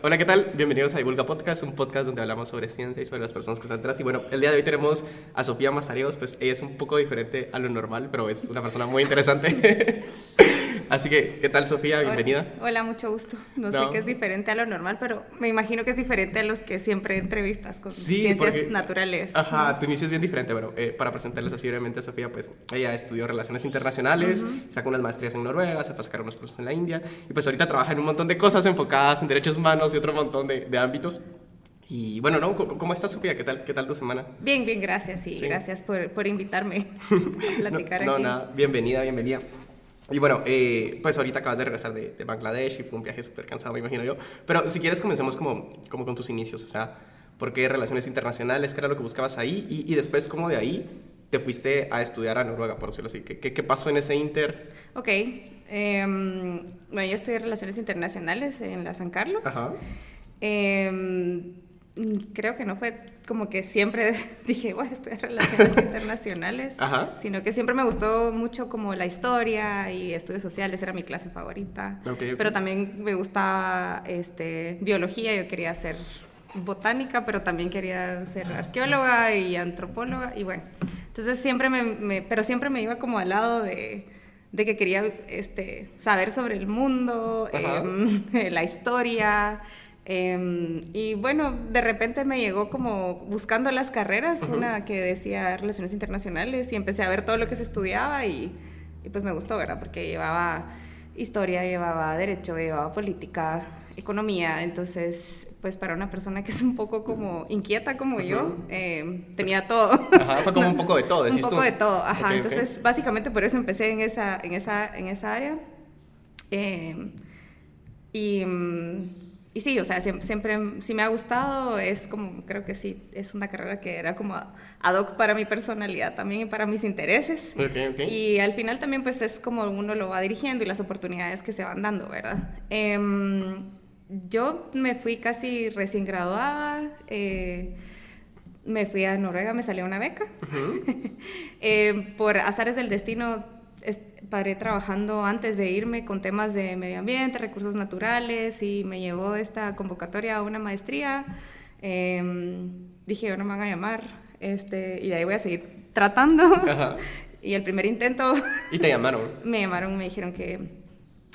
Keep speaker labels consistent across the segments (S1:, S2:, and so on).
S1: Hola, ¿qué tal? Bienvenidos a Divulga Podcast, un podcast donde hablamos sobre ciencia y sobre las personas que están atrás. Y bueno, el día de hoy tenemos a Sofía Mazariegos, pues ella es un poco diferente a lo normal, pero es una persona muy interesante. Así que, ¿qué tal Sofía? Bienvenida.
S2: Hola, mucho gusto. No, sé qué es diferente a lo normal, pero me imagino que es diferente a los que siempre entrevistas con ciencias naturales.
S1: Ajá, tu inicio es bien diferente. Bueno, eh, para presentarles así brevemente a Sofía, pues ella estudió Relaciones Internacionales, sacó unas maestrías en Noruega, se fue a sacar unos cursos en la India, y pues ahorita trabaja en un montón de cosas enfocadas en derechos humanos y otro montón de, de ámbitos. Y bueno, ¿no? ¿Cómo estás, Sofía? ¿Qué tal, qué tal tu semana?
S2: Bien, bien, gracias. Y gracias por, por invitarme a platicar
S1: no,
S2: aquí.
S1: No, nada, bienvenida, bienvenida. Y bueno, eh, pues ahorita acabas de regresar de, de, Bangladesh y fue un viaje súper cansado, me imagino yo. Pero si quieres, comencemos como, como con tus inicios. O sea, ¿por qué relaciones internacionales? ¿Qué era lo que buscabas ahí? Y, y después, ¿cómo de ahí te fuiste a estudiar a Noruega, por decirlo así? ¿Qué, qué, qué pasó en ese inter?
S2: Ok. Eh, bueno, yo estudié Relaciones Internacionales en la San Carlos. Ajá. Eh, creo que no fue como que siempre dije, voy a estudiar relaciones internacionales, Ajá. sino que siempre me gustó mucho como la historia y estudios sociales, era mi clase favorita. Okay, okay. Pero también me gustaba este, biología, yo quería ser botánica, pero también quería ser arqueóloga y antropóloga, y bueno, entonces siempre me, me pero siempre me iba como al lado de, de que quería este, saber sobre el mundo, eh, la historia, eh, y bueno, de repente me llegó como buscando las carreras, uh -huh. una que decía Relaciones Internacionales, y empecé a ver todo lo que se estudiaba y, y, pues me gustó, ¿verdad? Porque llevaba historia, llevaba derecho, llevaba política, economía, entonces pues para una persona que es un poco como inquieta como uh -huh. yo, eh, tenía todo.
S1: Ajá, fue como un poco de todo, decís
S2: Un poco
S1: tú?
S2: de todo, ajá.
S1: Okay,
S2: entonces
S1: okay.
S2: básicamente por eso empecé en esa, en esa, en esa área. Eh, y... Y sí, o sea, siempre, siempre, sí me ha gustado, es como, creo que sí, es una carrera que era como ad hoc para mi personalidad también y para mis intereses.
S1: Okay, okay.
S2: Y al final también pues es como uno lo va dirigiendo y las oportunidades que se van dando, ¿verdad? Eh, yo me fui casi recién graduada, eh, me fui a Noruega, me salió una beca. Uh -huh. eh, por azares del destino paré trabajando antes de irme con temas de medio ambiente, recursos naturales y me llegó esta convocatoria a una maestría. Eh, dije, no me van a llamar este, y de ahí voy a seguir tratando. Ajá. Y el primer intento...
S1: ¿Y te llamaron?
S2: me llamaron, me dijeron que,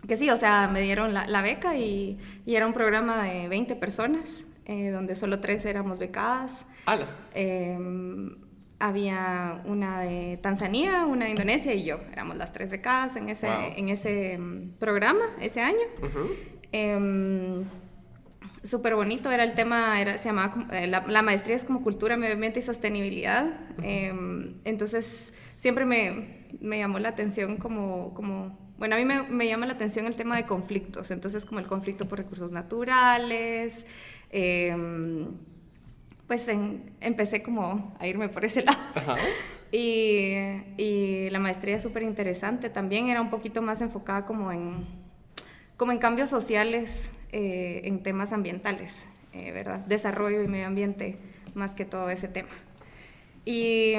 S2: que sí, o sea, me dieron la, la beca y, y, era un programa de 20 personas, eh, donde solo tres éramos becadas.
S1: ¡Hala!
S2: Eh, había una de Tanzania, una de Indonesia y yo. Éramos las tres becadas en ese, wow. en ese um, programa ese año. Uh -huh. eh, Súper bonito, era el tema, era, se llamaba, eh, la, la, maestría es como cultura, medio ambiente y sostenibilidad. Uh -huh. entonces, siempre me, me, llamó la atención como, como bueno, a mí me, me, llama la atención el tema de conflictos, entonces como el conflicto por recursos naturales, eh, pues en, empecé como a irme por ese lado. Ajá. Y, y, la maestría es súper interesante, también era un poquito más enfocada como en, como en cambios sociales, eh, en temas ambientales, eh, ¿verdad? Desarrollo y medio ambiente, más que todo ese tema. Y,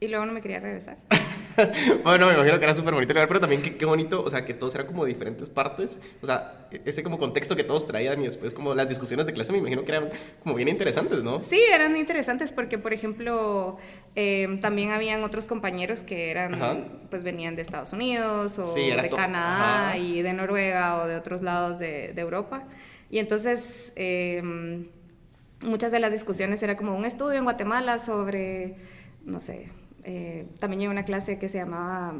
S2: y luego no me quería regresar.
S1: bueno, me imagino que era súper bonito pero también qué, qué, bonito, o sea, que todos eran como diferentes partes, o sea, ese como contexto que todos traían y después como las discusiones de clase me imagino que eran como bien interesantes, ¿no?
S2: Sí, eran interesantes porque, por ejemplo, eh, también habían otros compañeros que eran, Ajá. pues venían de Estados Unidos o
S1: sí,
S2: de Canadá Ajá. y de Noruega o de otros lados de, de Europa. Y entonces, eh, muchas de las discusiones era como un estudio en Guatemala sobre, no sé, eh, también llevé una clase que se llamaba,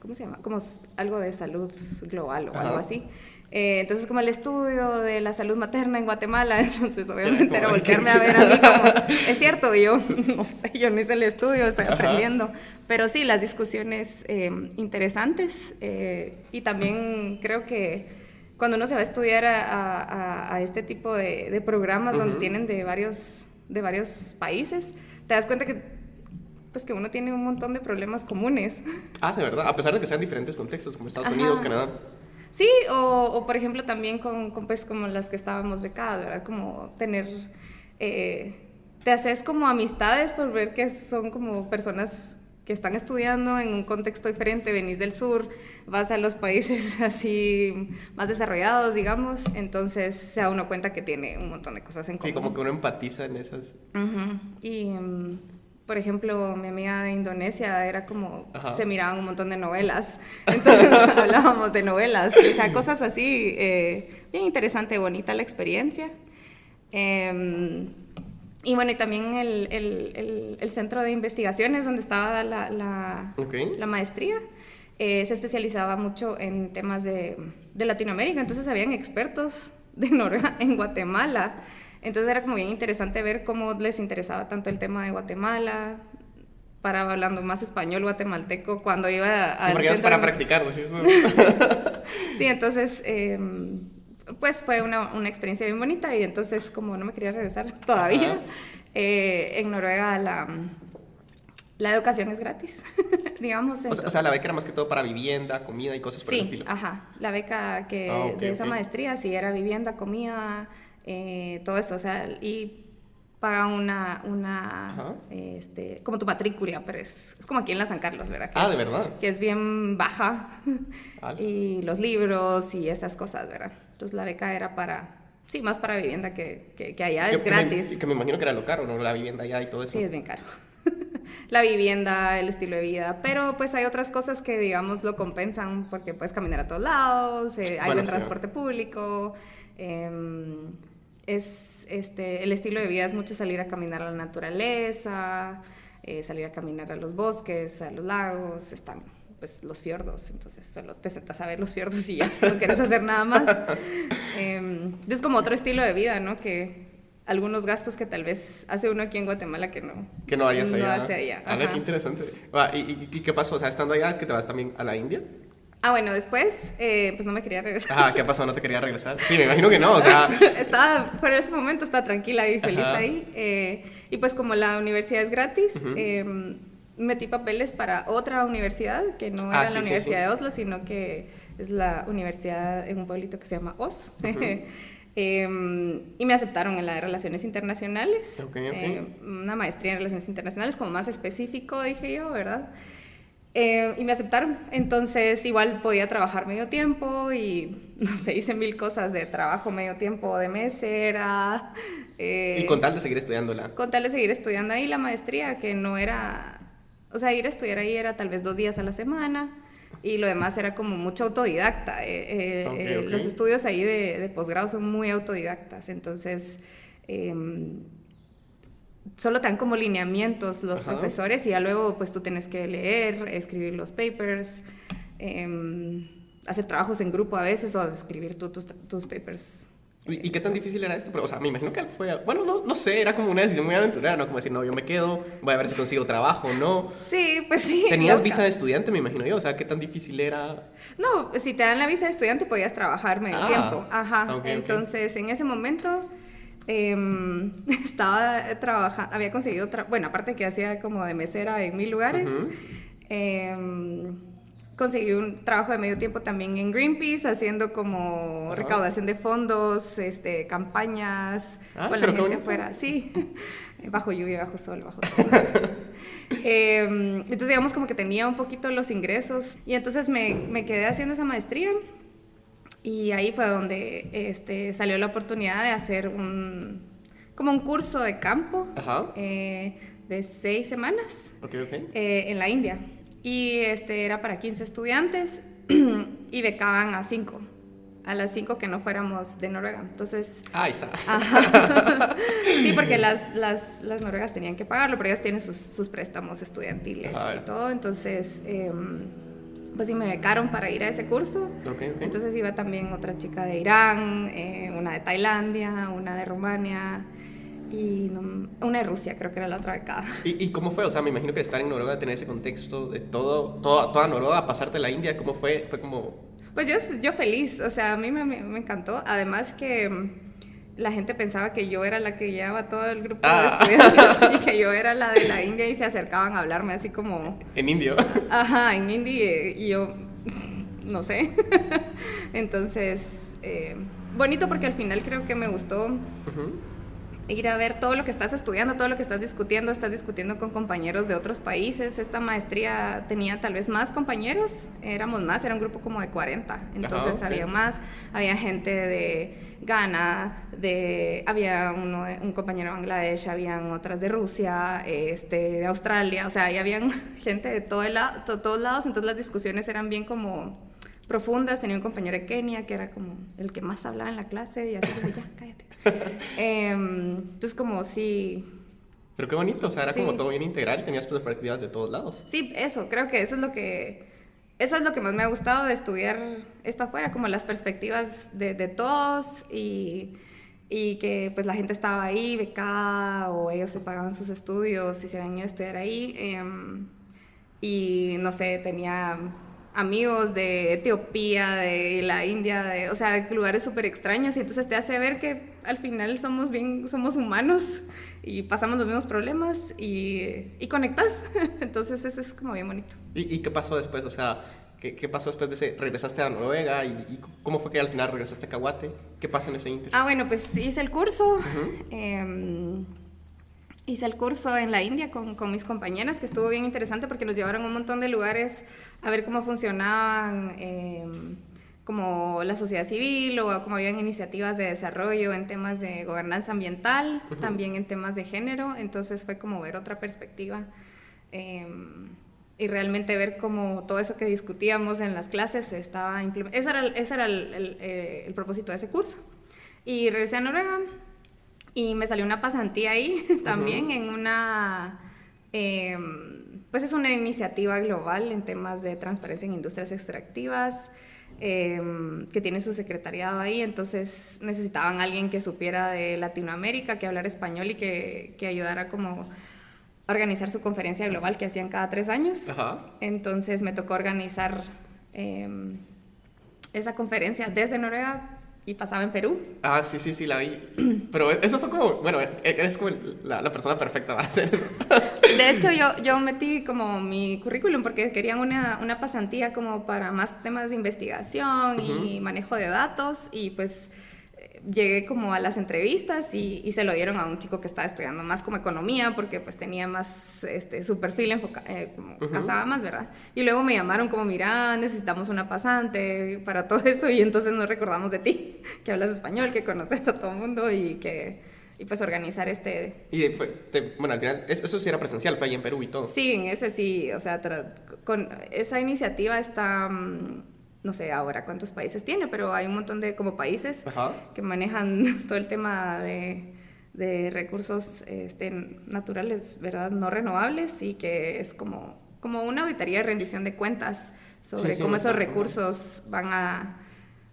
S2: ¿cómo se llama? Como algo de salud global o Ajá. algo así. Eh, entonces, como el estudio de la salud materna en Guatemala, entonces obviamente era voltearme a ver a mí como, es cierto, yo no sé, yo no hice el estudio, estoy Ajá. aprendiendo, pero sí, las discusiones eh, interesantes eh, y también creo que cuando uno se va a estudiar a, a, a este tipo de, de programas uh -huh. donde tienen de varios, de varios países, te das cuenta que pues que uno tiene un montón de problemas comunes.
S1: Ah, de verdad, a pesar de que sean diferentes contextos, como Estados Ajá. Unidos, Canadá.
S2: Sí, o, o, por ejemplo también con, con, pues como las que estábamos becadas, ¿verdad? Como tener, eh, te haces como amistades por ver que son como personas que están estudiando en un contexto diferente, venís del sur, vas a los países así más desarrollados, digamos, entonces se da uno cuenta que tiene un montón de cosas en común.
S1: Sí, como que uno empatiza en esas.
S2: Y, mm, por ejemplo, mi amiga de Indonesia era como, se miraban un montón de novelas, entonces hablábamos de novelas, o sea, cosas así, eh, bien interesante, bonita la experiencia. Eh, y bueno, y también el, el, el, centro de investigaciones donde estaba la, la, la maestría. Eh, se especializaba mucho en temas de, de, Latinoamérica, entonces habían expertos de Noruega en Guatemala. Entonces era como bien interesante ver cómo les interesaba tanto el tema de Guatemala, para hablando más español guatemalteco cuando iba
S1: a... Sí, porque para practicar, ¿sí?
S2: sí, entonces... Eh, pues fue una, una, experiencia bien bonita y entonces como no me quería regresar todavía, eh, en Noruega la, la educación es gratis, digamos.
S1: O sea, la beca era más que todo para vivienda, comida y cosas por
S2: el
S1: estilo.
S2: ajá, la beca que ah, de esa maestría sí era vivienda, comida, eh, todo eso, o sea, y paga una, una este, como tu matrícula, pero es, es, como aquí en la San Carlos, ¿verdad?
S1: ah, de verdad.
S2: Que es bien baja. y los libros y esas cosas, ¿verdad? Entonces la beca era para, sí, más para vivienda que, que, allá es gratis.
S1: Y que me imagino que era lo caro, ¿no? La vivienda allá y todo eso.
S2: Sí, es bien caro. la vivienda, el estilo de vida, pero pues hay otras cosas que digamos lo compensan porque puedes caminar a todos lados, eh, hay un transporte público, em, es, este, el estilo de vida es mucho salir a caminar a la naturaleza, eh, salir a caminar a los bosques, a los lagos, están pues los fiordos, entonces solo te sentas a ver los fiordos y ya, no quieres hacer nada más. Em, es como otro estilo de vida, ¿no? Que algunos gastos que tal vez hace uno aquí en Guatemala que no.
S1: Que no harías
S2: allá.
S1: No hace allá. Ah, qué interesante. ¿y, qué pasó? O sea, estando allá, ¿es que te vas también a la India?
S2: Ah, bueno, después, eh, pues no me quería regresar.
S1: Ah, ¿qué pasó? ¿No te quería regresar? Sí, me imagino que no, o sea...
S2: estaba, por ese momento estaba tranquila y feliz ahí. Eh, y pues como la universidad es gratis, metí papeles para otra universidad, que no ah, era la Universidad de Oslo, sino que es la universidad en un pueblito que se llama Oz. Em, y me aceptaron en la de Relaciones Internacionales. Eh, una maestría en Relaciones Internacionales, como más específico, dije yo, ¿verdad? Eh, y me aceptaron. Entonces, igual podía trabajar medio tiempo y, no sé, hice mil cosas de trabajo medio tiempo, de mesera.
S1: Eh, y con tal de seguir estudiándola.
S2: Con tal de seguir estudiando ahí la maestría, que no era o sea, ir a estudiar ahí era tal vez dos días a la semana y lo demás era como mucho autodidacta. Eh, eh, los estudios ahí de, posgrado son muy autodidactas, entonces em, solo te dan como lineamientos los profesores y ya luego pues tú tienes que leer, escribir los papers, em, hacer trabajos en grupo a veces o escribir tus, tus papers
S1: ¿Y, qué tan difícil era esto? o sea, me imagino que fue, bueno, no, no sé, era como una decisión muy aventurera, ¿no? Como decir, no, yo me quedo, voy a ver si consigo trabajo, ¿no?
S2: Sí, pues sí.
S1: ¿Tenías visa de estudiante, me imagino yo? O sea, ¿qué tan difícil era?
S2: No, si te dan la visa de estudiante podías trabajar medio ah, tiempo. Ajá. Entonces, en ese momento em, estaba trabajando, había conseguido, bueno, aparte que hacía como de mesera en mil lugares, conseguí un trabajo de medio tiempo también en Greenpeace, haciendo como recaudación de fondos, este, campañas ah, con la gente afuera. Sí, bajo lluvia, bajo sol, bajo sol. Em, entonces, digamos, como que tenía un poquito los ingresos. Y entonces me, me, quedé haciendo esa maestría. Y ahí fue donde este, salió la oportunidad de hacer un, como un curso de campo eh, de seis semanas eh, en la India y este era para 15 estudiantes y becaban a 5 a las 5 que no fuéramos de Noruega. Entonces...
S1: Ahí está.
S2: sí, porque las, las, las, noruegas tenían que pagarlo, pero ellas tienen sus, sus préstamos estudiantiles y todo. Entonces, em, pues sí, me becaron para ir a ese curso. Entonces iba también otra chica de Irán, eh, una de Tailandia, una de Rumania y una de Rusia, creo que era la otra becada.
S1: ¿Y, ¿Y, cómo fue? O sea, me imagino que estar en Noruega, tener ese contexto de todo, todo toda Noruega, pasarte a la India, ¿cómo fue? Fue como...
S2: Pues yo, yo feliz, o sea, a mí me, me, encantó. Además que la gente pensaba que yo era la que llevaba todo el grupo de ah. estudiantes y que yo era la de la India y se acercaban a hablarme así como...
S1: En indio.
S2: Ajá, en hindi y yo no sé. Entonces, eh, bonito porque al final creo que me gustó ir a ver todo lo que estás estudiando, todo lo que estás discutiendo, estás discutiendo con compañeros de otros países. Esta maestría tenía tal vez más compañeros, éramos más, era un grupo como de 40, entonces había más, había gente de Ghana, de, había uno, un compañero de Bangladesh, habían otras de Rusia, este, de Australia, o sea, ahí habían gente de todo el, todos lados, entonces las discusiones eran bien como profundas. Tenía un compañero de Kenia que era como el que más hablaba en la clase y así, ya, cállate. Em, entonces, como sí.
S1: Pero qué bonito, o sea, era como todo bien integral tenías perspectivas de todos lados.
S2: Sí, eso, creo que eso es lo que. Eso es lo que más me ha gustado de estudiar esto afuera, como las perspectivas de, de todos y, y, que pues la gente estaba ahí becada o ellos se pagaban sus estudios y se habían ido a estudiar ahí. Em, y no sé, tenía amigos de Etiopía, de la India, de, o sea, de lugares súper extraños y entonces te hace ver que al final somos bien, somos humanos y pasamos los mismos problemas y, y conectas. Entonces eso es como bien bonito.
S1: ¿Y, qué pasó después? O sea, ¿qué, ¿qué, pasó después de ese? ¿Regresaste a Noruega? ¿Y, cómo fue que al final regresaste a Caguate? ¿Qué pasa en ese inter?
S2: Ah, bueno, pues hice el curso. Hice el curso en la India con, con, mis compañeras, que estuvo bien interesante porque nos llevaron a un montón de lugares a ver cómo funcionaban em, como la sociedad civil o cómo habían iniciativas de desarrollo en temas de gobernanza ambiental, también en temas de género. Entonces fue como ver otra perspectiva em, y realmente ver cómo todo eso que discutíamos en las clases se estaba implementando. Ese era, ese era el, el, eh, el propósito de ese curso. Y regresé a Noruega y me salió una pasantía ahí también en una, em, pues es una iniciativa global en temas de transparencia en industrias extractivas. Em, que tiene su secretariado ahí, entonces necesitaban alguien que supiera de Latinoamérica, que hablara español y que, que ayudara como a organizar su conferencia global que hacían cada tres años. Entonces me tocó organizar em, esa conferencia desde Noruega y pasaba en Perú.
S1: Ah, sí, sí, sí, la vi. Pero eso fue como, bueno, eres como la, la persona perfecta para hacer eso.
S2: De hecho, yo, yo metí como mi currículum porque querían una, una pasantía como para más temas de investigación y manejo de datos y pues llegué como a las entrevistas y, y, se lo dieron a un chico que estaba estudiando más como economía porque pues tenía más este, su perfil enfocado, eh, como casaba más, ¿verdad? Y luego me llamaron como, mira, necesitamos una pasante para todo eso y entonces nos recordamos de ti, que hablas español, que conoces a todo el mundo y que... Y pues organizar este...
S1: Y fue, bueno, al final, eso, sí era presencial, fue ahí en Perú y todo.
S2: Sí, en ese sí, o sea, con esa iniciativa está... Mm, no sé ahora cuántos países tiene, pero hay un montón de como países que manejan todo el tema de, de recursos este, naturales, ¿verdad? No renovables y que es como, como una auditoría de rendición de cuentas sobre cómo esos recursos van a,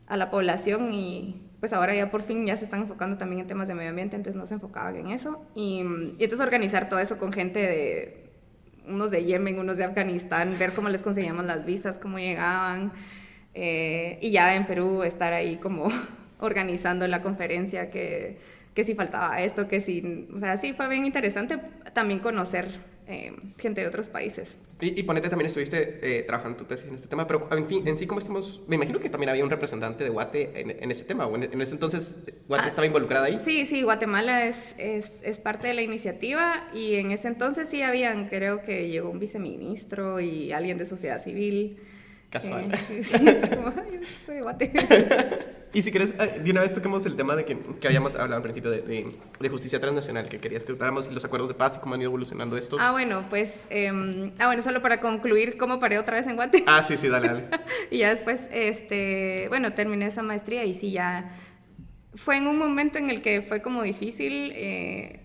S2: a la población y pues ahora ya por fin ya se están enfocando también en temas de medio ambiente, antes no se enfocaban en eso. Y, y entonces organizar todo eso con gente de unos de Yemen, unos de Afganistán, ver cómo les conseguíamos las visas, cómo llegaban, eh, y ya en Perú estar ahí como organizando la conferencia, que, que si faltaba esto, que si, o sea, sí fue bien interesante también conocer eh, gente de otros países.
S1: Y, y ponete, también estuviste eh, trabajando tu tesis en este tema, pero en fin, en sí, ¿cómo estamos? Me imagino que también había un representante de Guate en, en ese tema, o en, ese entonces Guate ah, estaba involucrada ahí.
S2: Sí, sí, Guatemala es, es, es, parte de la iniciativa y en ese entonces sí habían, creo que llegó un viceministro y alguien de sociedad civil.
S1: Casual. y si quieres, ah, de una vez toquemos el tema de que, que habíamos hablado al principio de, de, justicia transnacional, que querías que tratáramos los acuerdos de paz y cómo han ido evolucionando estos.
S2: Ah, bueno, pues, em, ah, bueno, solo para concluir cómo paré otra vez en Guate.
S1: Ah, sí, sí, dale, dale.
S2: y ya después, este, bueno, terminé esa maestría y sí, ya fue en un momento en el que fue como difícil, eh,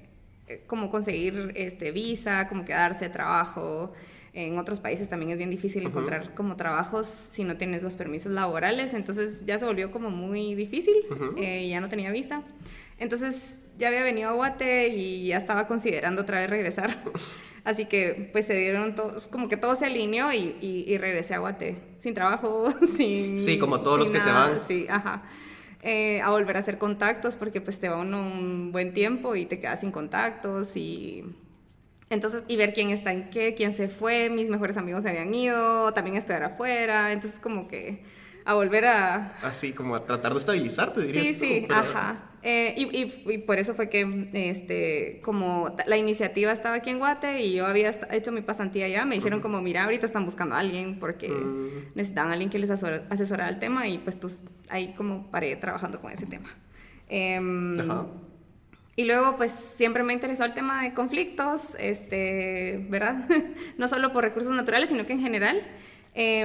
S2: como conseguir este, visa, como quedarse, trabajo. En otros países también es bien difícil encontrar como trabajos si no tienes los permisos laborales, entonces ya se volvió como muy difícil, eh, ya no tenía visa. Entonces ya había venido a Guate y ya estaba considerando otra vez regresar. Así que pues se dieron todos, como que todo se alineó y, y, regresé a Guate, sin trabajo, sin...
S1: Sí, como todos los que se van.
S2: Sí, ajá. Eh, a volver a hacer contactos porque pues te va uno un buen tiempo y te quedas sin contactos y entonces, y ver quién está en qué, quién se fue, mis mejores amigos se habían ido, también estudiar afuera, entonces como que a volver a...
S1: Así, como a tratar de estabilizarte, dirías.
S2: Sí, sí, ajá. Eh, y, y, por eso fue que, este, como la iniciativa estaba aquí en Guate y yo había hecho mi pasantía allá, me dijeron como, mira, ahorita están buscando a alguien porque mm. necesitan a alguien que les asesorara el tema y pues ahí como paré trabajando con ese tema. Em, Ajá. Y luego, pues siempre me interesó el tema de conflictos, este, ¿verdad? no solo por recursos naturales, sino que en general. Eh,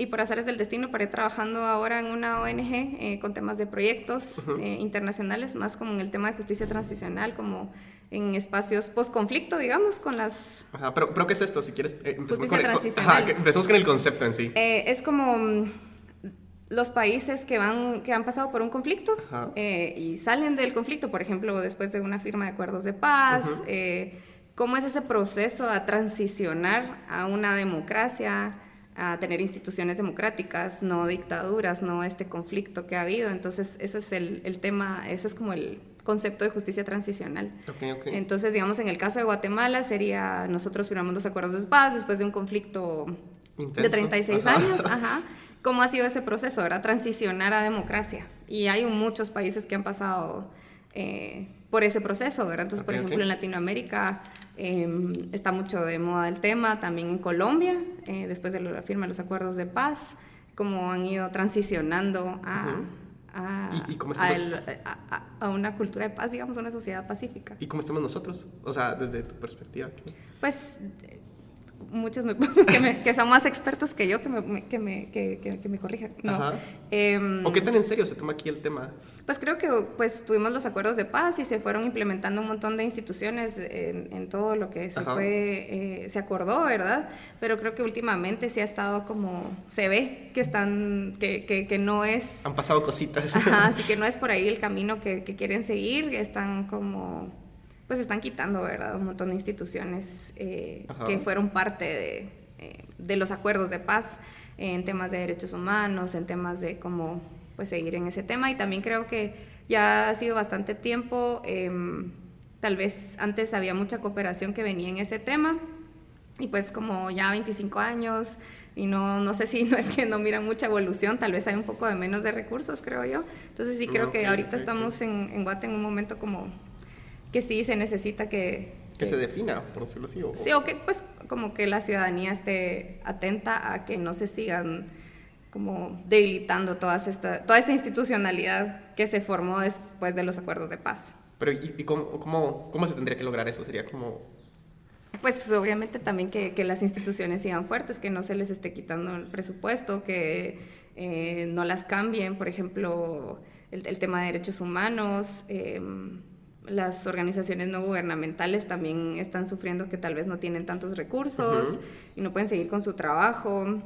S2: y por hacerles del destino paré trabajando ahora en una ONG eh, con temas de proyectos eh, internacionales, más como en el tema de justicia transicional, como en espacios post-conflicto, digamos, con las...
S1: Ajá, pero, pero ¿qué es esto? Si quieres, eh, empecemos, con el, ajá, empecemos con el concepto en sí.
S2: es como mm, los países que, van, que han pasado por un conflicto eh, y salen del conflicto, por ejemplo, después de una firma de acuerdos de paz, eh, cómo es ese proceso a transicionar a una democracia, a tener instituciones democráticas, no dictaduras, no este conflicto que ha habido. Entonces, ese es el, el tema, ese es como el concepto de justicia transicional. Entonces, digamos, en el caso de Guatemala sería, nosotros firmamos los acuerdos de paz después de un conflicto de 36 años, ajá cómo ha sido ese proceso, ¿verdad? Transicionar a democracia. Y hay muchos países que han pasado eh, por ese proceso, ¿verdad? Entonces, por ejemplo, en Latinoamérica em, está mucho de moda el tema, también en Colombia, eh, después de la firma de los acuerdos de paz, cómo han ido transicionando a... A, a, una cultura de paz, digamos, a una sociedad pacífica.
S1: ¿Y cómo estamos nosotros? O sea, desde tu perspectiva.
S2: Pues muchos que, son más expertos que yo que me, que me, que, que me corrijan. No.
S1: Em, ¿O qué tan en serio se toma aquí el tema?
S2: Pues creo que pues tuvimos los acuerdos de paz y se fueron implementando un montón de instituciones en, en todo lo que se fue, eh, se acordó, ¿verdad? Pero creo que últimamente sí ha estado como, se ve que están, que, que, no es...
S1: Han pasado cositas.
S2: Ajá, así que no es por ahí el camino que, quieren seguir, están como pues están quitando, ¿verdad? Un montón de instituciones eh, que fueron parte de, eh, de, los acuerdos de paz en temas de derechos humanos, en temas de cómo pues seguir en ese tema. Y también creo que ya ha sido bastante tiempo, em, tal vez antes había mucha cooperación que venía en ese tema, y pues como ya 25 años, y no, no sé si no es que no miran mucha evolución, tal vez hay un poco de menos de recursos, creo yo. Entonces sí creo que ahorita estamos en, en Guate en un momento como que sí se necesita que...
S1: Que, se defina, por decirlo así.
S2: O, sí, o que pues como que la ciudadanía esté atenta a que no se sigan como debilitando todas esta, toda esta institucionalidad que se formó después de los acuerdos de paz.
S1: Pero ¿y, cómo, cómo, cómo, se tendría que lograr eso? Sería como...
S2: Pues obviamente también que, que, las instituciones sigan fuertes, que no se les esté quitando el presupuesto, que eh, no las cambien, por ejemplo, el, el tema de derechos humanos. Eh, las organizaciones no gubernamentales también están sufriendo que tal vez no tienen tantos recursos y no pueden seguir con su trabajo.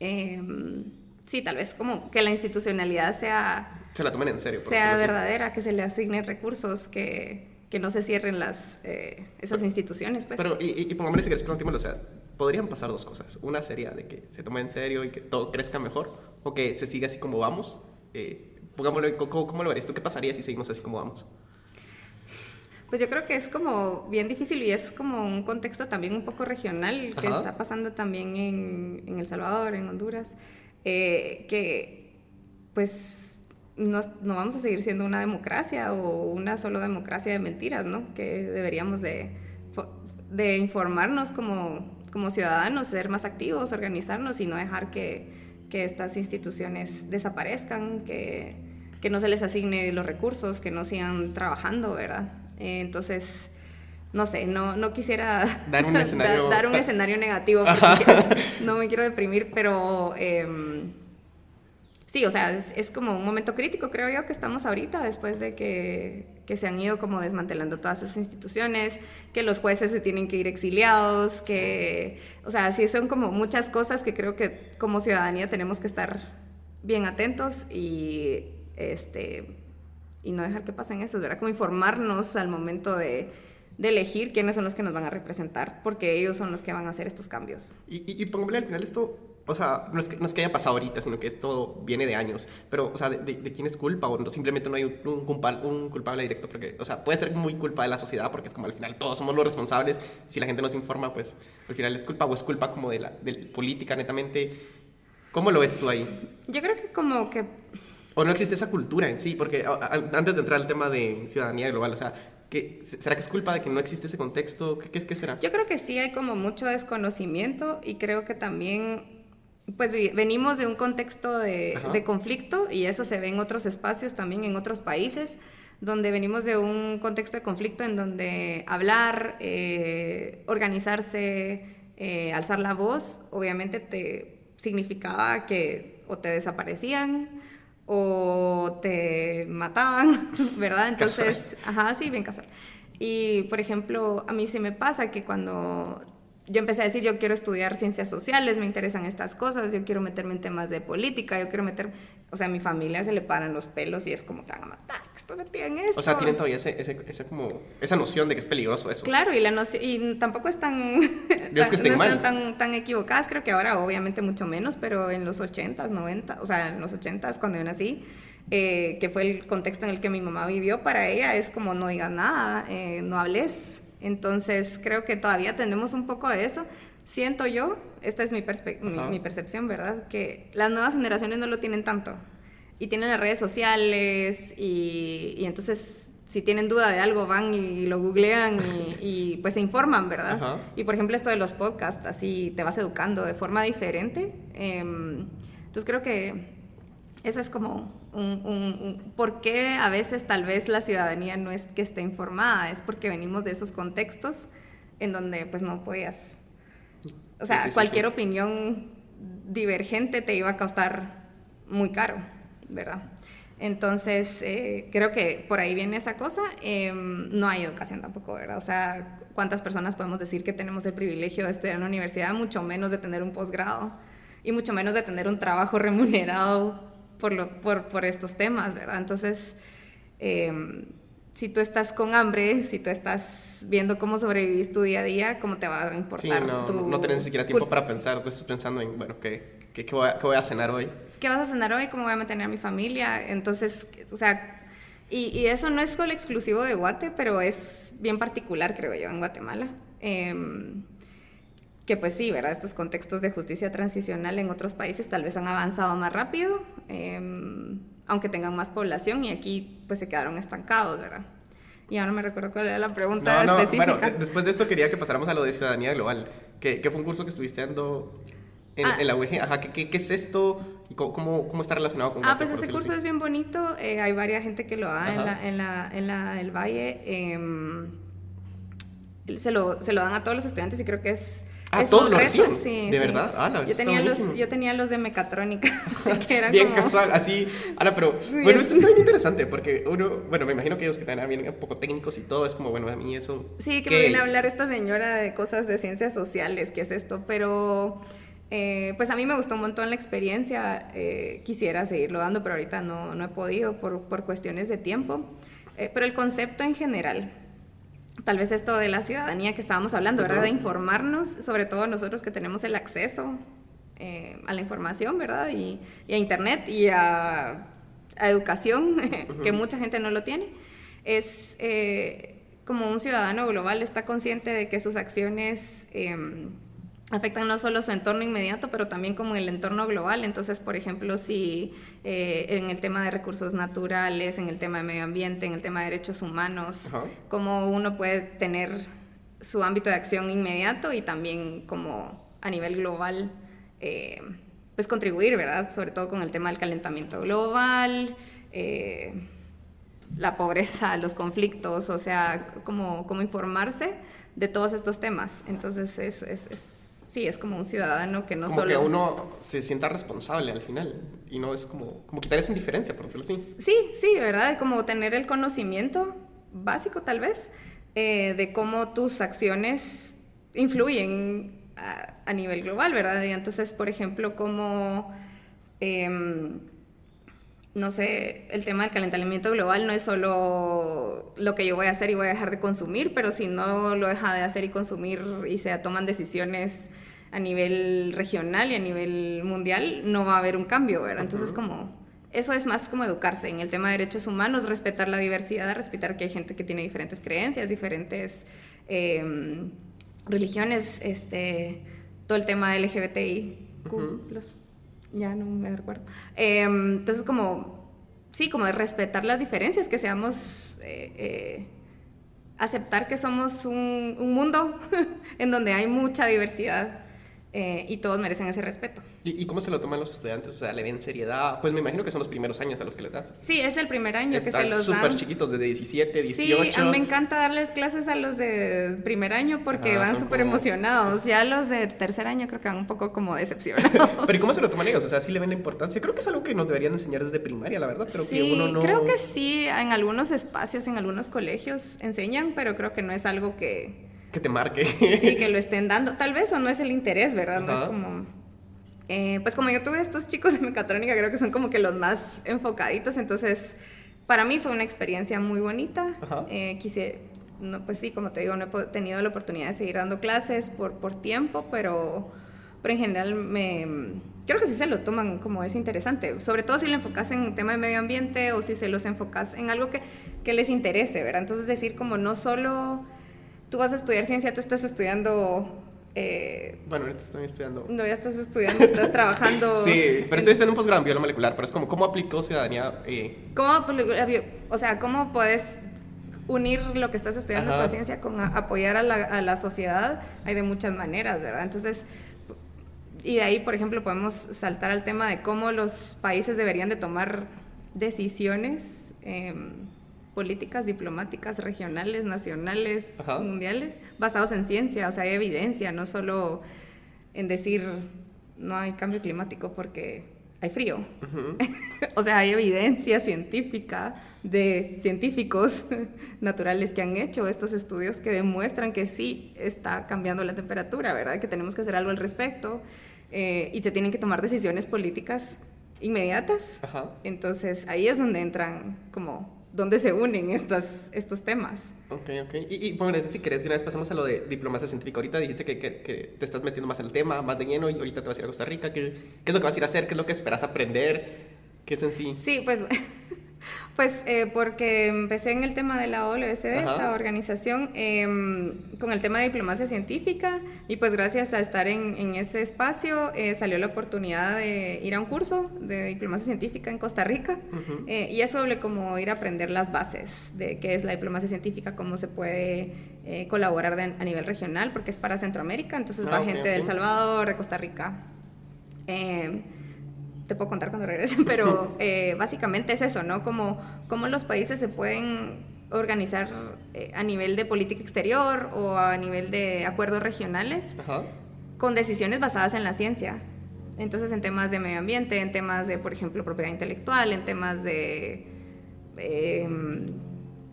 S2: Em, sí, tal vez como que la institucionalidad sea...
S1: Se la tomen en serio.
S2: Sea verdadera, que se le asignen recursos, que, que no se cierren las, eh, esas instituciones. Pues.
S1: Pero, y, y pongámosle si quieres, o sea, podrían pasar dos cosas. Una sería de que se tome en serio y que todo crezca mejor, o que se siga así como vamos. Eh, pongámoslo, ¿cómo, ¿cómo, lo verías tú? ¿Qué pasaría si seguimos así como vamos?
S2: Pues yo creo que es como bien difícil y es como un contexto también un poco regional que está pasando también en, en, El Salvador, en Honduras, eh, que pues no, no, vamos a seguir siendo una democracia o una solo democracia de mentiras, ¿no? Que deberíamos de, de informarnos como, como ciudadanos, ser más activos, organizarnos y no dejar que, que estas instituciones desaparezcan, que, que no se les asigne los recursos, que no sigan trabajando, ¿verdad? Eh, entonces, no sé, no, no quisiera
S1: dar un escenario,
S2: dar un escenario negativo, no me quiero deprimir, pero em, sí, o sea, es, como un momento crítico, creo yo, que estamos ahorita, después de que, que, se han ido como desmantelando todas esas instituciones, que los jueces se tienen que ir exiliados, que, o sea, sí son como muchas cosas que creo que como ciudadanía tenemos que estar bien atentos y, este y no dejar que pasen eso, ¿verdad? Como informarnos al momento de, de, elegir quiénes son los que nos van a representar, porque ellos son los que van a hacer estos cambios.
S1: Y, y, y al final esto, o sea, no es, que, no es, que, haya pasado ahorita, sino que esto viene de años, pero, o sea, ¿de, de, quién es culpa? O no, simplemente no hay un, culpable, un culpable directo, porque, o sea, puede ser muy culpa de la sociedad, porque es como al final todos somos los responsables, si la gente nos informa, pues al final es culpa, o es culpa como de la de política netamente. ¿Cómo lo ves tú ahí?
S2: Yo creo que como que
S1: o no existe esa cultura en sí, porque antes de entrar al tema de ciudadanía global, o sea, ¿qué, ¿será que es culpa de que no existe ese contexto? ¿Qué, qué, qué será?
S2: Yo creo que sí hay como mucho desconocimiento y creo que también pues venimos de un contexto de, de, conflicto y eso se ve en otros espacios, también en otros países, donde venimos de un contexto de conflicto en donde hablar, eh, organizarse, eh, alzar la voz, obviamente te significaba que o te desaparecían o te mataban, ¿verdad? Entonces, ajá, sí, bien casar. Y, por ejemplo, a mí se me pasa que cuando yo empecé a decir, yo quiero estudiar ciencias sociales, me interesan estas cosas, yo quiero meterme en temas de política, yo quiero meter, o sea, a mi familia se le paran los pelos y es como, te van a matar, metida en esto.
S1: O sea, tienen todavía ese, ese, como, esa noción de que es peligroso eso.
S2: Claro, y, la noción, y tampoco están, es que no están tan, tan equivocadas, creo que ahora obviamente mucho menos, pero en los 80s, 90, o sea, en los 80s cuando yo nací, eh, que fue el contexto en el que mi mamá vivió, para ella es como no digas nada, eh, no hables, entonces creo que todavía tenemos un poco de eso. Siento yo, esta es mi, mi, percepción, ¿verdad? Que las nuevas generaciones no lo tienen tanto. Y tienen las redes sociales y, y entonces si tienen duda de algo van y lo googlean y, pues se informan, ¿verdad? Y por ejemplo esto de los podcasts, así te vas educando de forma diferente. Em, entonces creo que eso es como un, un, por qué a veces tal vez la ciudadanía no es que esté informada, es porque venimos de esos contextos en donde pues no podías, o sea, cualquier opinión divergente te iba a costar muy caro, ¿verdad? Entonces, eh, creo que por ahí viene esa cosa. Em, no hay educación tampoco, ¿verdad? O sea, ¿cuántas personas podemos decir que tenemos el privilegio de estudiar en una universidad, mucho menos de tener un posgrado y mucho menos de tener un trabajo remunerado por, lo, por, por estos temas, ¿verdad? Entonces, em, si tú estás con hambre, si tú estás viendo cómo sobrevivís tu día a día, ¿cómo te va a importar?
S1: Sí, no, no tenés ni siquiera tiempo para pensar, tú estás pensando en, bueno, ¿qué, qué, qué, voy, a, qué voy a cenar hoy?
S2: ¿Qué vas a cenar hoy? ¿Cómo voy a mantener a mi familia? Entonces, o sea, y, y, eso no es solo exclusivo de Guate, pero es bien particular, creo yo, en Guatemala. Eh, que pues sí, ¿verdad? Estos contextos de justicia transicional en otros países tal vez han avanzado más rápido, em, aunque tengan más población y aquí pues se quedaron estancados, ¿verdad? Y ahora me recuerdo cuál era la pregunta no, no, específica.
S1: Bueno, después de esto quería que pasáramos a lo de ciudadanía global, que, que fue un curso que estuviste dando en, ah. la UEG. Ajá, ¿qué, qué, es esto y cómo, cómo, está relacionado con
S2: Ah, pues ese curso es bien bonito. Eh, hay varias gente que lo da en la, en la, en la, del Valle. Eh, se, lo, se lo dan a todos los estudiantes y creo que es
S1: Ah, todos lo reciben. Sí, ¿De verdad? Ah, no,
S2: yo, tenía los, yo tenía los de mecatrónica. así que era
S1: bien casual, así. Ana, pero bueno, esto está bien interesante porque uno, bueno, me imagino que ellos que también vienen un poco técnicos y todo, es como, bueno, a mí eso.
S2: Sí, que me viene a hablar esta señora de cosas de ciencias sociales, ¿qué es esto? Pero. Eh, pues a mí me gustó un montón la experiencia, eh, quisiera seguirlo dando, pero ahorita no, no he podido por, por cuestiones de tiempo. Eh, pero el concepto en general, tal vez esto de la ciudadanía que estábamos hablando, ¿verdad? De informarnos, sobre todo nosotros que tenemos el acceso eh, a la información, ¿verdad? Y, a Internet y a, educación, que mucha gente no lo tiene, es eh, como un ciudadano global está consciente de que sus acciones... Em, afectan no solo su entorno inmediato, pero también como el entorno global. Entonces, por ejemplo, si eh, en el tema de recursos naturales, en el tema de medio ambiente, en el tema de derechos humanos, cómo uno puede tener su ámbito de acción inmediato y también como a nivel global, eh, pues contribuir, ¿verdad? Sobre todo con el tema del calentamiento global. Eh, la pobreza, los conflictos, o sea, cómo, cómo informarse de todos estos temas. Entonces, es, es sí, es como un ciudadano que no
S1: como
S2: solo...
S1: que uno se sienta responsable al final y no es como, como quitar esa indiferencia, por decirlo así.
S2: Sí, sí, ¿verdad? Como tener el conocimiento básico tal vez eh, de cómo tus acciones influyen a, nivel global, ¿verdad? Y entonces, por ejemplo, cómo... Em, no sé, el tema del calentamiento global no es solo lo que yo voy a hacer y voy a dejar de consumir, pero si no lo deja de hacer y consumir y se toman decisiones a nivel regional y a nivel mundial, no va a haber un cambio, ¿verdad? Entonces, como, eso es más como educarse en el tema de derechos humanos, respetar la diversidad, respetar que hay gente que tiene diferentes creencias, diferentes em, religiones, este, todo el tema de LGBTI, ya no me recuerdo. Em, entonces, como sí, como de respetar las diferencias, que seamos, eh, eh, aceptar que somos un, un mundo en donde hay mucha diversidad eh, y todos merecen ese respeto.
S1: ¿Y, cómo se lo toman los estudiantes? O sea, ¿le ven seriedad? Pues me imagino que son los primeros años a los que les das.
S2: Sí, es el primer año que se los
S1: dan. súper chiquitos, de 17, 18.
S2: Sí, me encanta darles clases a los de primer año porque van súper emocionados. Ya los de tercer año creo que van un poco como decepcionados.
S1: pero ¿y cómo se lo toman ellos? O sea, ¿sí le ven la importancia? Creo que es algo que nos deberían enseñar desde primaria, la verdad, pero
S2: sí,
S1: que uno no...
S2: creo que sí, en algunos espacios, en algunos colegios enseñan, pero creo que no es algo que
S1: que te marque.
S2: Sí, que lo estén dando. Tal vez o no es el interés, ¿verdad? No es como... Eh, pues como yo tuve estos chicos de mecatrónica, creo que son como que los más enfocaditos, entonces para mí fue una experiencia muy bonita. Eh, quise, no, pues sí, como te digo, no he tenido la oportunidad de seguir dando clases por, por tiempo, pero, pero en general me, creo que sí se lo toman como es interesante, sobre todo si lo enfocas en tema de medio ambiente o si se los enfocas en algo que, que les interese, ¿verdad? Entonces decir como no solo tú vas a estudiar ciencia, tú estás estudiando...
S1: Eh, bueno, ahorita estoy estudiando.
S2: No, ya estás estudiando, estás trabajando.
S1: sí, pero estoy estudiando un posgrado en biología molecular, pero es como, ¿cómo aplicó ciudadanía?
S2: Eh? ¿Cómo, o sea, cómo puedes unir lo que estás estudiando con ciencia con apoyar a la, a la sociedad? Hay de muchas maneras, ¿verdad? Entonces, y de ahí, por ejemplo, podemos saltar al tema de cómo los países deberían de tomar decisiones. Eh, políticas diplomáticas regionales, nacionales, mundiales, basados en ciencia, o sea, hay evidencia, no solo en decir no hay cambio climático porque hay frío. o sea, hay evidencia científica de científicos naturales que han hecho estos estudios que demuestran que sí está cambiando la temperatura, ¿verdad? Que tenemos que hacer algo al respecto eh, y se tienen que tomar decisiones políticas inmediatas. Entonces ahí es donde entran como dónde se unen estas, estos temas.
S1: Ok, ok. Y, y si querés, de una vez pasamos a lo de diplomacia científica. Ahorita dijiste que, que, te estás metiendo más en el tema, más de lleno, y ahorita te vas a ir a Costa Rica. ¿Qué, qué es lo que vas a ir a hacer? ¿Qué es lo que esperas aprender? ¿Qué es en sí?
S2: Sí, pues Pues eh, porque empecé en el tema de la OLSD, esta organización, em, con el tema de diplomacia científica y pues gracias a estar en, en ese espacio eh, salió la oportunidad de ir a un curso de diplomacia científica en Costa Rica eh, y es sobre como ir a aprender las bases de qué es la diplomacia científica, cómo se puede colaborar a nivel regional, porque es para Centroamérica, entonces va ah, gente de El Salvador, de Costa Rica. Te puedo contar cuando regresen, pero eh, básicamente es eso, ¿no? Como, cómo los países se pueden organizar eh, a nivel de política exterior o a nivel de acuerdos regionales con decisiones basadas en la ciencia. Entonces, en temas de medio ambiente, en temas de, por ejemplo, propiedad intelectual, en temas de, em,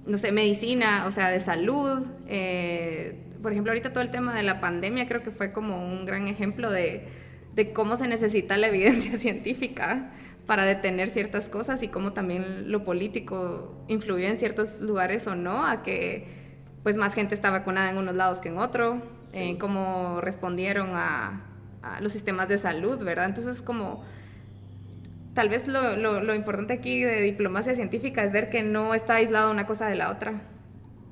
S2: no sé, medicina, o sea, de salud. Eh, por ejemplo, ahorita todo el tema de la pandemia creo que fue como un gran ejemplo de de cómo se necesita la evidencia científica para detener ciertas cosas y cómo también lo político influyó en ciertos lugares o no a que pues más gente está vacunada en unos lados que en otro, eh, cómo respondieron a, los sistemas de salud, ¿verdad? Entonces como tal vez lo, lo, importante aquí de diplomacia científica es ver que no está aislada una cosa de la otra.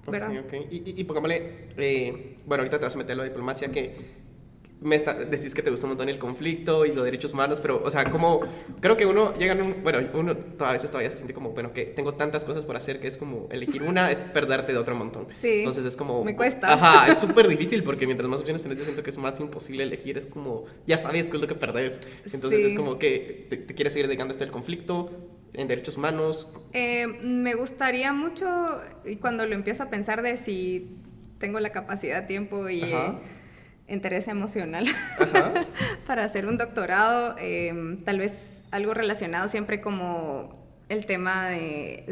S2: ¿verdad?
S1: Y, y, pongámosle, eh, bueno, ahorita te vas a meter la diplomacia que me decís que te gusta un montón el conflicto y los derechos humanos, pero, o sea, como, creo que uno llega a un, bueno, uno a veces todavía se siente como, bueno, que tengo tantas cosas por hacer que es como elegir una es perderte de otro montón.
S2: Sí.
S1: Entonces es como...
S2: Me cuesta.
S1: Ajá, es súper difícil porque mientras más opciones tenés, yo siento que es más imposible elegir, es como, ya sabes qué es lo que perdés. Entonces es como que te, quieres seguir dedicando a esto del conflicto, en derechos humanos.
S2: Eh, me gustaría mucho, y cuando lo empiezo a pensar de si tengo la capacidad, tiempo y interés emocional para hacer un doctorado, em, tal vez algo relacionado siempre como el tema de,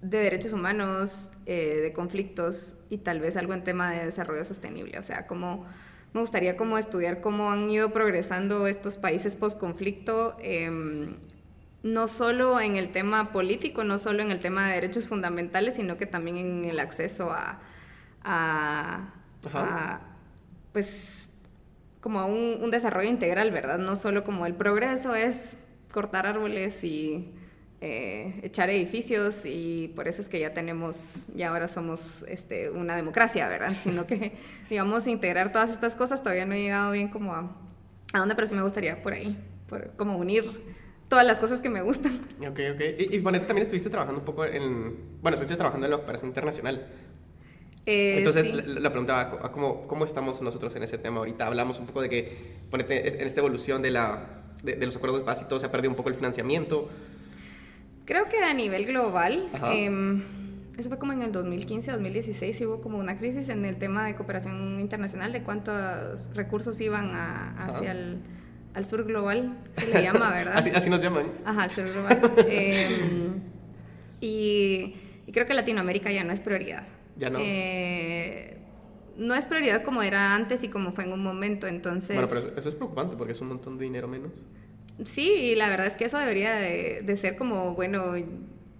S2: de, derechos humanos, eh, de conflictos y tal vez algo en tema de desarrollo sostenible. O sea, como me gustaría como estudiar cómo han ido progresando estos países post-conflicto, em, no solo en el tema político, no solo en el tema de derechos fundamentales, sino que también en el acceso a, a pues como un, un, desarrollo integral, ¿verdad? No solo como el progreso es cortar árboles y eh, echar edificios y por eso es que ya tenemos, ya ahora somos este, una democracia, ¿verdad? Sino que, digamos, integrar todas estas cosas todavía no he llegado bien como a, a dónde, pero sí me gustaría por ahí, por, como unir todas las cosas que me gustan.
S1: Ok, ok. Y, y también estuviste trabajando un poco en, bueno, estuviste trabajando en la operación internacional. Eh, Entonces, la, preguntaba, ¿cómo, ¿cómo estamos nosotros en ese tema ahorita? Hablamos un poco de que, ponete, en esta evolución de, la, de, los acuerdos de paz y todo, se ha perdido un poco el financiamiento.
S2: Creo que a nivel global, eh, eso fue como en el 2015, 2016, hubo como una crisis en el tema de cooperación internacional, de cuántos recursos iban hacia el al sur global, se le llama, ¿verdad?
S1: así, así, nos llaman.
S2: Ajá, al sur global. Em, y, creo que Latinoamérica ya no es prioridad.
S1: Ya no.
S2: Eh, no es prioridad como era antes y como fue en un momento, entonces...
S1: Bueno, pero eso es preocupante porque es un montón de dinero menos.
S2: Sí, y la verdad es que eso debería de, ser como, bueno,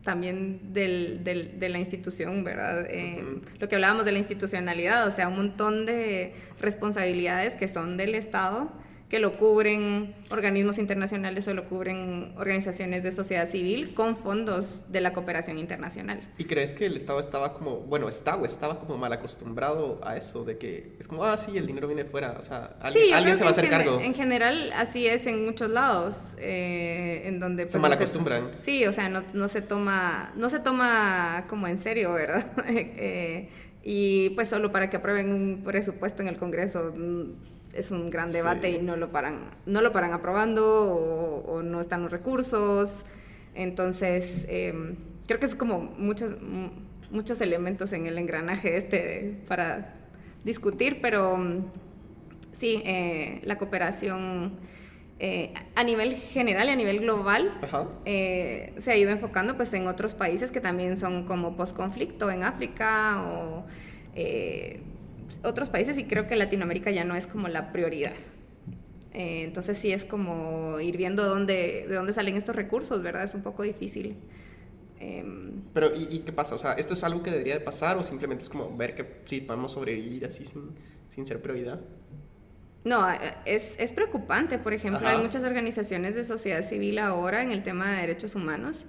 S2: también del, del, de la institución, ¿verdad? Em, lo que hablábamos de la institucionalidad, o sea, un montón de responsabilidades que son del Estado que lo cubren organismos internacionales o lo cubren organizaciones de sociedad civil con fondos de la cooperación internacional.
S1: ¿Y crees que el Estado estaba como, bueno, está o estaba como mal acostumbrado a eso de que es como, ah, sí, el dinero viene fuera, o sea, alguien, se va a hacer cargo?
S2: En general, así es en muchos lados, eh, en donde...
S1: Se pues, mal acostumbran.
S2: sí, o sea, no, no, se toma, no se toma como en serio, ¿verdad? eh, y pues solo para que aprueben un presupuesto en el Congreso es un gran debate y no lo paran, no lo paran aprobando o, no están los recursos. Entonces, em, creo que es como muchos, muchos elementos en el engranaje este para discutir, pero sí, eh, la cooperación eh, a nivel general y a nivel global eh, se ha ido enfocando pues en otros países que también son como post-conflicto en África o otros países y creo que Latinoamérica ya no es como la prioridad. Eh, entonces sí es como ir viendo dónde, de dónde salen estos recursos, ¿verdad? Es un poco difícil.
S1: Em, Pero ¿y, qué pasa? O sea, ¿esto es algo que debería de pasar o simplemente es como ver que sí, podemos sobrevivir así sin, sin ser prioridad?
S2: No, eh, es, es preocupante. Por ejemplo, hay muchas organizaciones de sociedad civil ahora en el tema de derechos humanos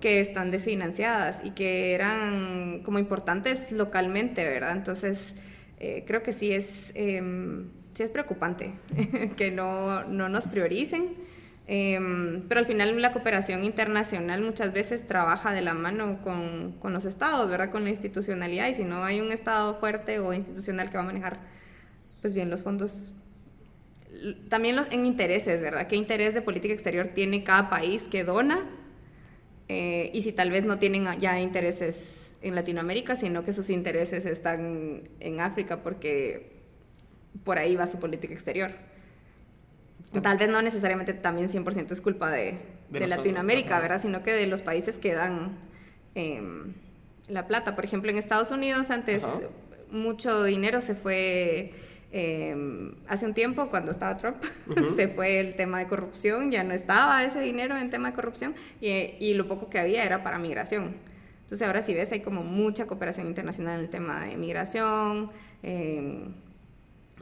S2: que están desfinanciadas y que eran como importantes localmente, ¿verdad? Entonces eh, creo que sí es, em, sí es preocupante que no, no, nos prioricen. Em, pero al final la cooperación internacional muchas veces trabaja de la mano con, con, los estados, ¿verdad? Con la institucionalidad y si no hay un estado fuerte o institucional que va a manejar, pues bien, los fondos, también los, en intereses, ¿verdad? ¿Qué interés de política exterior tiene cada país que dona? Eh, y si tal vez no tienen ya intereses en Latinoamérica, sino que sus intereses están en África porque por ahí va su política exterior. Tal vez no necesariamente también 100% es culpa de, de, Latinoamérica, ¿verdad? Sino que de los países que dan em, la plata. Por ejemplo, en Estados Unidos antes mucho dinero se fue... Em, hace un tiempo, cuando estaba Trump, se fue el tema de corrupción, ya no estaba ese dinero en tema de corrupción y, y lo poco que había era para migración. Entonces ahora si ves hay como mucha cooperación internacional en el tema de migración, em,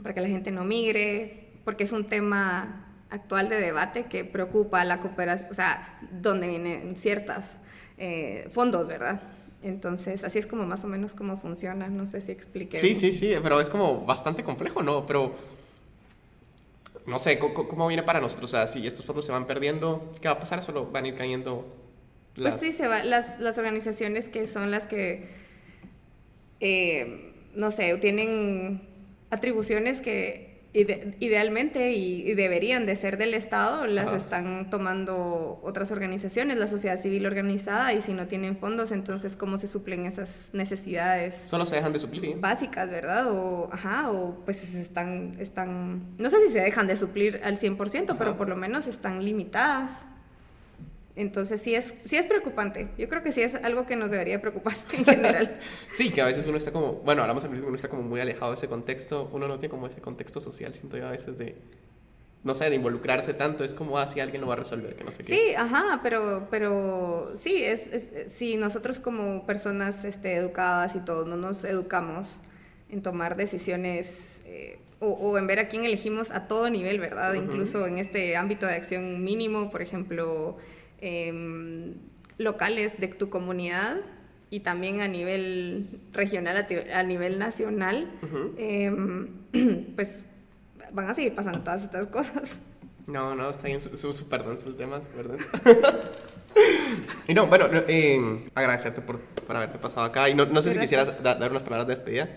S2: para que la gente no migre, porque es un tema actual de debate que preocupa la cooperación, o sea, donde vienen ciertos eh, fondos, ¿verdad? Entonces, así es como más o menos cómo funciona, no sé si expliqué.
S1: Sí, sí, sí, pero es como bastante complejo, ¿no? Pero, no sé, ¿cómo, ¿cómo, viene para nosotros? O sea, si estos fondos se van perdiendo, ¿qué va a pasar? Solo van a ir cayendo
S2: pues sí, se va, las, las organizaciones que son las que, eh, no sé, tienen atribuciones que idealmente y, deberían de ser del Estado, las están tomando otras organizaciones, la sociedad civil organizada, y si no tienen fondos, entonces cómo se suplen esas necesidades.
S1: Solo se dejan de suplir.
S2: Básicas, ¿verdad? O, ajá, o pues están, están, no sé si se dejan de suplir al 100%, pero por lo menos están limitadas. Entonces sí es, sí es preocupante. Yo creo que sí es algo que nos debería preocupar en general.
S1: sí, que a veces uno está como, bueno, hablamos al principio, uno está como muy alejado de ese contexto, uno no tiene como ese contexto social, siento yo a veces de, no sé, de involucrarse tanto, es como, ah, alguien lo va a resolver, que no sé qué.
S2: Sí, ajá, pero, pero sí, es, es, si nosotros como personas este, educadas y todos no nos educamos en tomar decisiones eh, o, en ver a quién elegimos a todo nivel, ¿verdad? Incluso en este ámbito de acción mínimo, por ejemplo Em, locales de tu comunidad y también a nivel regional, a, nivel nacional, em, pues van a seguir pasando todas estas cosas.
S1: No, no, está bien, su, su, perdón, su tema, perdón. y no, bueno, eh, agradecerte por, por, haberte pasado acá. Y no, no sé si quisieras dar unas palabras de despedida.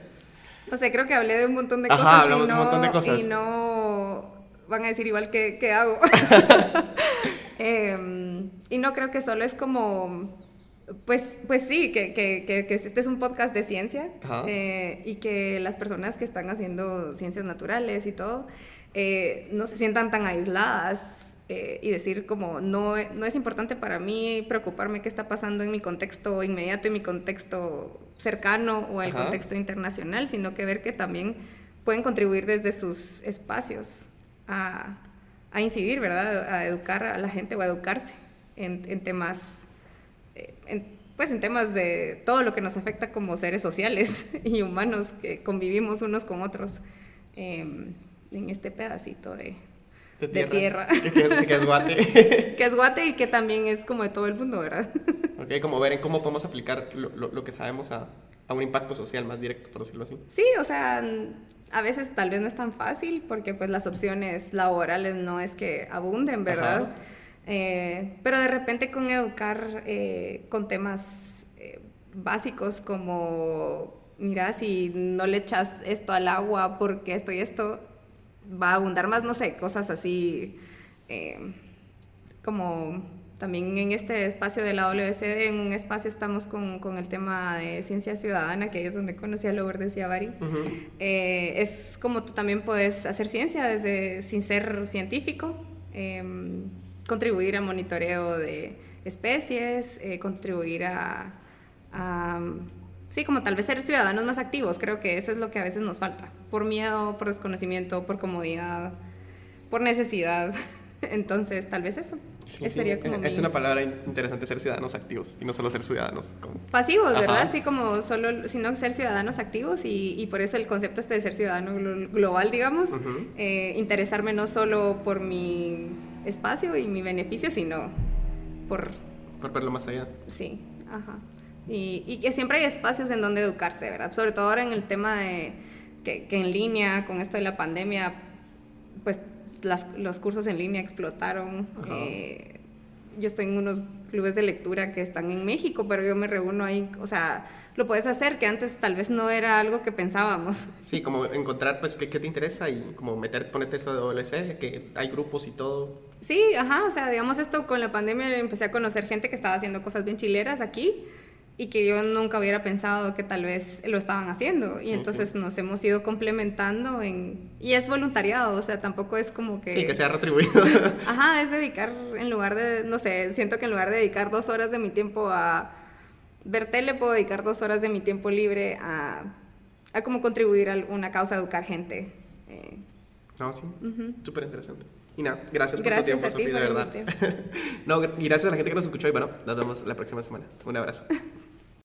S2: No sé, creo que hablé de un montón de cosas. Ajá, hablamos de un montón de cosas. Y no van a decir igual que, que hago. Em, y no creo que solo es como pues, pues sí, que, que, que, este es un podcast de ciencia eh, y que las personas que están haciendo ciencias naturales y todo eh, no se sientan tan aisladas eh, y decir como no, no es importante para mí preocuparme qué está pasando en mi contexto inmediato, en mi contexto cercano o el contexto internacional, sino que ver que también pueden contribuir desde sus espacios a, a incidir, ¿verdad? A educar a la gente o a educarse en, en temas pues en temas de todo lo que nos afecta como seres sociales y humanos que convivimos unos con otros em, en este pedacito de, tierra.
S1: Que, es guate.
S2: que es guate y que también es como de todo el mundo, ¿verdad?
S1: ok, como ver en cómo podemos aplicar lo, lo, que sabemos a, a, un impacto social más directo, por decirlo así.
S2: Sí, o sea, a veces tal vez no es tan fácil porque pues las opciones laborales no es que abunden, ¿verdad? Eh, pero de repente con educar eh, con temas eh, básicos como, mira, si no le echas esto al agua porque esto y esto, va a abundar más, no sé, cosas así como también en este espacio de la WSD, en un espacio estamos con, con, el tema de ciencia ciudadana, que es donde conocí a Lover decía Bari. es como tú también puedes hacer ciencia desde sin ser científico. Em, contribuir a monitoreo de especies, eh, contribuir a, sí, como tal vez ser ciudadanos más activos. Creo que eso es lo que a veces nos falta, por miedo, por desconocimiento, por comodidad, por necesidad. Entonces, tal vez eso.
S1: es una palabra interesante ser ciudadanos activos y no solo ser ciudadanos.
S2: Pasivos, ¿verdad? Así como solo, sino ser ciudadanos activos y, por eso el concepto este de ser ciudadano global, digamos, eh, interesarme no solo por mi espacio y mi beneficio, sino por...
S1: Por verlo más allá.
S2: Sí, ajá. Y, y, que siempre hay espacios en donde educarse, ¿verdad? Sobre todo ahora en el tema de que, que en línea, con esto de la pandemia, pues las, los cursos en línea explotaron. Eh, yo estoy en unos clubes de lectura que están en México, pero yo me reúno ahí, o sea, lo puedes hacer, que antes tal vez no era algo que pensábamos.
S1: Sí, como encontrar, pues, qué, te interesa y como meter, ponerte eso de OLC, que hay grupos y todo.
S2: Sí, ajá, o sea, digamos esto con la pandemia empecé a conocer gente que estaba haciendo cosas bien chileras aquí y que yo nunca hubiera pensado que tal vez lo estaban haciendo. Y entonces nos hemos ido complementando en... Y es voluntariado, o sea, tampoco es como que...
S1: Sí, que sea retribuido.
S2: Ajá, es dedicar en lugar de, no sé, siento que en lugar de dedicar dos horas de mi tiempo a ver tele, puedo dedicar dos horas de mi tiempo libre a, a como contribuir a una causa, educar gente.
S1: Eh. No, sí, súper interesante. Y nada, gracias, por tu tiempo, Sofía, de verdad. no, y gracias a la gente que nos escuchó y bueno, nos vemos la próxima semana. Un abrazo.